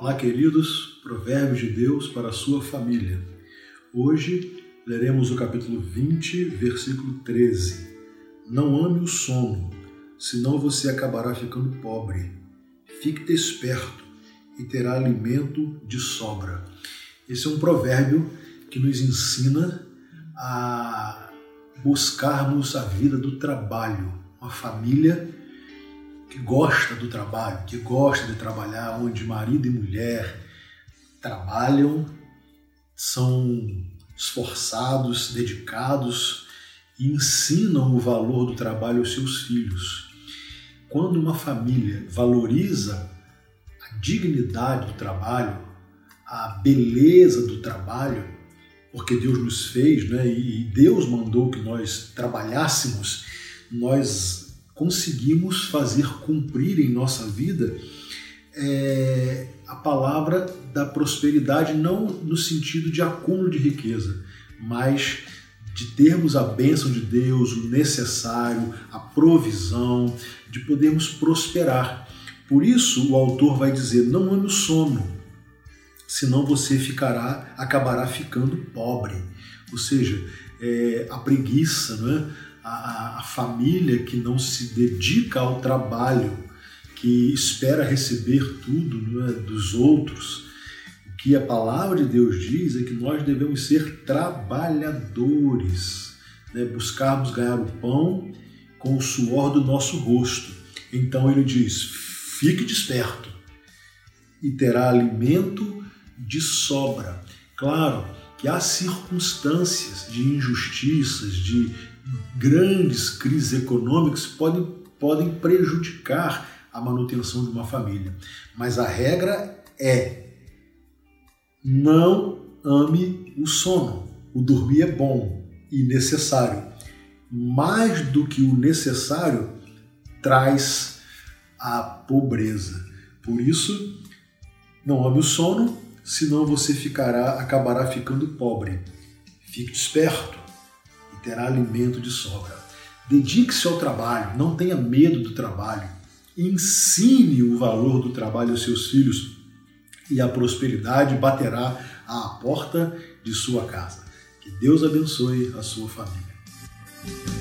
Olá, queridos, Provérbios de Deus para a sua família. Hoje leremos o capítulo 20, versículo 13. Não ame o sono, senão você acabará ficando pobre. Fique desperto e terá alimento de sobra. Esse é um provérbio que nos ensina a buscarmos a vida do trabalho, uma família que gosta do trabalho, que gosta de trabalhar, onde marido e mulher trabalham, são esforçados, dedicados e ensinam o valor do trabalho aos seus filhos. Quando uma família valoriza a dignidade do trabalho, a beleza do trabalho, porque Deus nos fez, né, e Deus mandou que nós trabalhássemos, nós conseguimos fazer cumprir em nossa vida é, a palavra da prosperidade, não no sentido de acúmulo de riqueza, mas de termos a bênção de Deus, o necessário, a provisão, de podermos prosperar. Por isso o autor vai dizer: não ame o sono, senão você ficará, acabará ficando pobre. Ou seja, é, a preguiça, não é? A, a família que não se dedica ao trabalho, que espera receber tudo é, dos outros. O que a palavra de Deus diz é que nós devemos ser trabalhadores, né? buscarmos ganhar o pão com o suor do nosso rosto. Então ele diz: fique desperto e terá alimento de sobra. Claro que há circunstâncias de injustiças, de grandes crises econômicas podem, podem prejudicar a manutenção de uma família. Mas a regra é não ame o sono. O dormir é bom e necessário. Mais do que o necessário traz a pobreza. Por isso, não ame o sono, senão você ficará, acabará ficando pobre. Fique esperto terá alimento de sobra. Dedique-se ao trabalho, não tenha medo do trabalho. Ensine o valor do trabalho aos seus filhos e a prosperidade baterá à porta de sua casa. Que Deus abençoe a sua família.